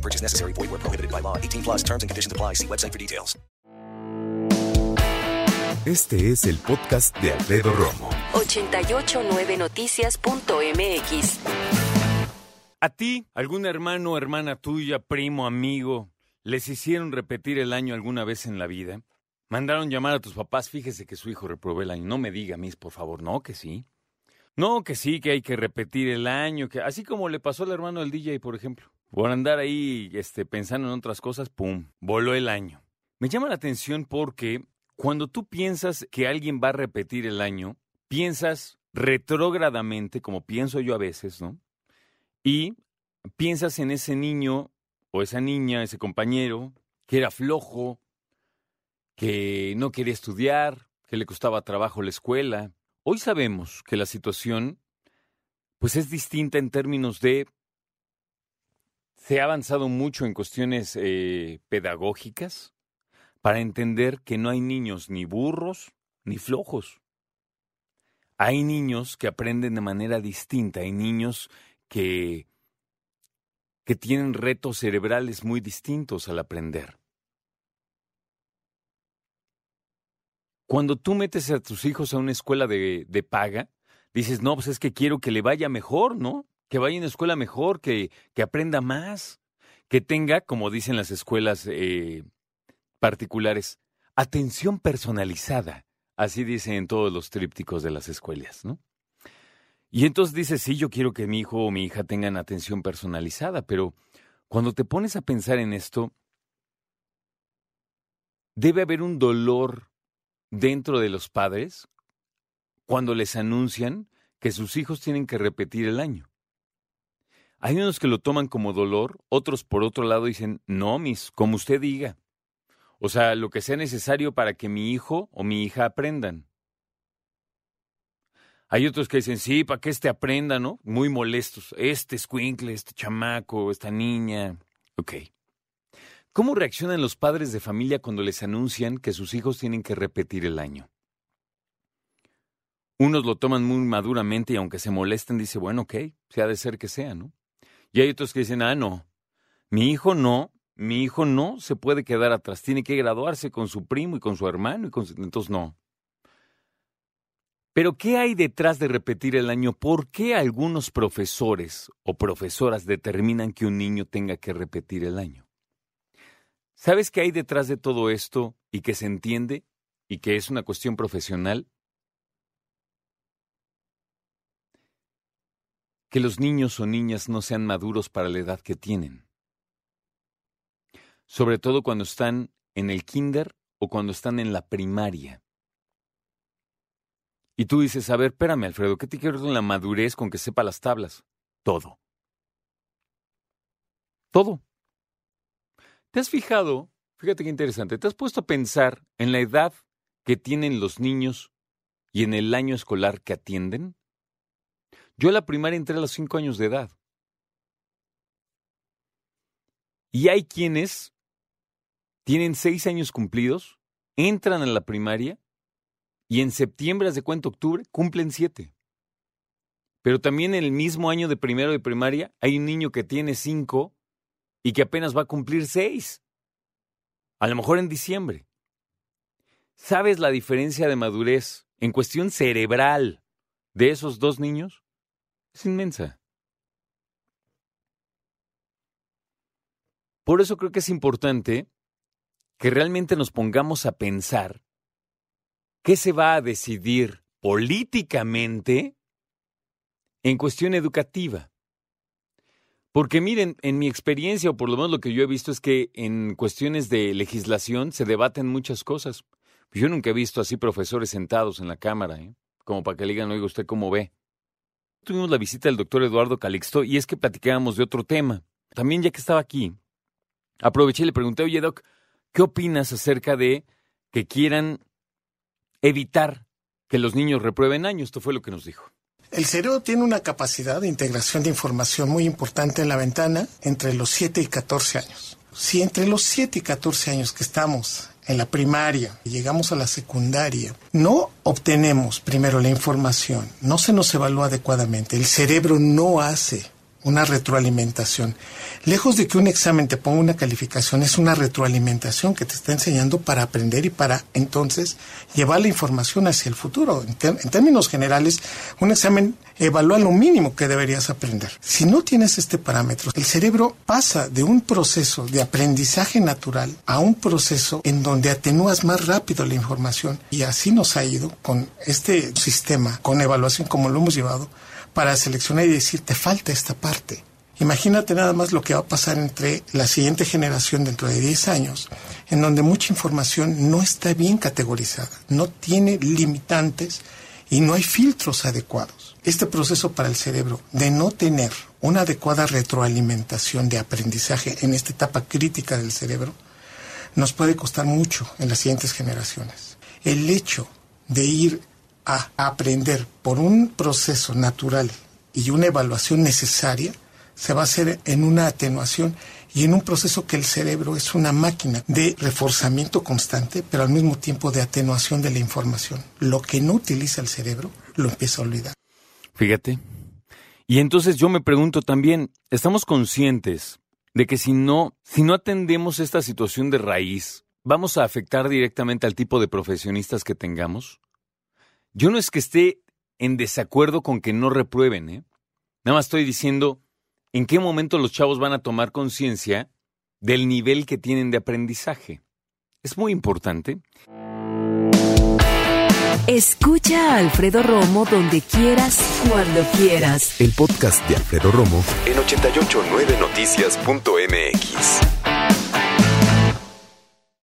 No purchase necessary. Void where prohibited by law. 18 plus terms and conditions apply. See website for details. Este es el podcast de Alfredo Romo. 889noticias.mx. ¿A ti, algún hermano o hermana tuya, primo, amigo, les hicieron repetir el año alguna vez en la vida? ¿Mandaron llamar a tus papás? Fíjese que su hijo reprobó el año. No me diga, mis, por favor. No, que sí. No, que sí, que hay que repetir el año. que Así como le pasó al hermano del DJ, por ejemplo. Por andar ahí este, pensando en otras cosas, ¡pum! Voló el año. Me llama la atención porque cuando tú piensas que alguien va a repetir el año, piensas retrógradamente, como pienso yo a veces, ¿no? Y piensas en ese niño o esa niña, ese compañero, que era flojo, que no quería estudiar, que le costaba trabajo la escuela. Hoy sabemos que la situación pues es distinta en términos de se ha avanzado mucho en cuestiones eh, pedagógicas para entender que no hay niños ni burros ni flojos. Hay niños que aprenden de manera distinta, hay niños que, que tienen retos cerebrales muy distintos al aprender. Cuando tú metes a tus hijos a una escuela de, de paga, dices, no, pues es que quiero que le vaya mejor, ¿no? que vaya a una escuela mejor, que, que aprenda más, que tenga, como dicen las escuelas eh, particulares, atención personalizada. Así dicen en todos los trípticos de las escuelas, ¿no? Y entonces dices, sí, yo quiero que mi hijo o mi hija tengan atención personalizada, pero cuando te pones a pensar en esto, debe haber un dolor dentro de los padres cuando les anuncian que sus hijos tienen que repetir el año. Hay unos que lo toman como dolor, otros por otro lado dicen, no, mis, como usted diga. O sea, lo que sea necesario para que mi hijo o mi hija aprendan. Hay otros que dicen, sí, para que este aprenda, ¿no? Muy molestos. Este escuincle, este chamaco, esta niña. Ok. ¿Cómo reaccionan los padres de familia cuando les anuncian que sus hijos tienen que repetir el año? Unos lo toman muy maduramente y aunque se molesten, dice, bueno, ok, se ha de ser que sea, ¿no? Y hay otros que dicen, ah, no, mi hijo no, mi hijo no se puede quedar atrás, tiene que graduarse con su primo y con su hermano y con su... Entonces no. Pero ¿qué hay detrás de repetir el año? ¿Por qué algunos profesores o profesoras determinan que un niño tenga que repetir el año? ¿Sabes qué hay detrás de todo esto y que se entiende y que es una cuestión profesional? que los niños o niñas no sean maduros para la edad que tienen. Sobre todo cuando están en el kinder o cuando están en la primaria. Y tú dices, a ver, espérame, Alfredo, ¿qué te quiero con la madurez con que sepa las tablas? Todo. Todo. ¿Te has fijado? Fíjate qué interesante. ¿Te has puesto a pensar en la edad que tienen los niños y en el año escolar que atienden? Yo a la primaria entré a los cinco años de edad. Y hay quienes tienen seis años cumplidos, entran a la primaria y en septiembre, hace cuenta octubre, cumplen siete. Pero también en el mismo año de primero de primaria hay un niño que tiene cinco y que apenas va a cumplir seis. A lo mejor en diciembre. ¿Sabes la diferencia de madurez en cuestión cerebral de esos dos niños? es inmensa. Por eso creo que es importante que realmente nos pongamos a pensar qué se va a decidir políticamente en cuestión educativa. Porque miren, en mi experiencia, o por lo menos lo que yo he visto, es que en cuestiones de legislación se debaten muchas cosas. Yo nunca he visto así profesores sentados en la Cámara, ¿eh? como para que le digan, oiga, ¿usted cómo ve? Tuvimos la visita del doctor Eduardo Calixto y es que platicábamos de otro tema. También ya que estaba aquí, aproveché y le pregunté, oye, doc, ¿qué opinas acerca de que quieran evitar que los niños reprueben años? Esto fue lo que nos dijo. El cerebro tiene una capacidad de integración de información muy importante en la ventana entre los 7 y 14 años. Si entre los 7 y 14 años que estamos en la primaria y llegamos a la secundaria, no obtenemos primero la información, no se nos evalúa adecuadamente, el cerebro no hace una retroalimentación. Lejos de que un examen te ponga una calificación, es una retroalimentación que te está enseñando para aprender y para entonces llevar la información hacia el futuro. En, términos generales, un examen evalúa lo mínimo que deberías aprender. Si no tienes este parámetro, el cerebro pasa de un proceso de aprendizaje natural a un proceso en donde atenúas más rápido la información y así nos ha ido con este sistema, con evaluación como lo hemos llevado para seleccionar y decir, te falta esta parte. Imagínate nada más lo que va a pasar entre la siguiente generación dentro de 10 años, en donde mucha información no está bien categorizada, no tiene limitantes y no hay filtros adecuados. Este proceso para el cerebro de no tener una adecuada retroalimentación de aprendizaje en esta etapa crítica del cerebro nos puede costar mucho en las siguientes generaciones. El hecho de ir a aprender por un proceso natural y una evaluación necesaria, se va a hacer en una atenuación y en un proceso que el cerebro es una máquina de reforzamiento constante, pero al mismo tiempo de atenuación de la información. Lo que no utiliza el cerebro lo empieza a olvidar. Fíjate. Y entonces yo me pregunto también, ¿estamos conscientes de que si no, si no atendemos esta situación de raíz, vamos a afectar directamente al tipo de profesionistas que tengamos? Yo no es que esté en desacuerdo con que no reprueben, ¿eh? Nada más estoy diciendo en qué momento los chavos van a tomar conciencia del nivel que tienen de aprendizaje. Es muy importante. Escucha a Alfredo Romo donde quieras, cuando quieras. El podcast de Alfredo Romo en 889noticias.mx.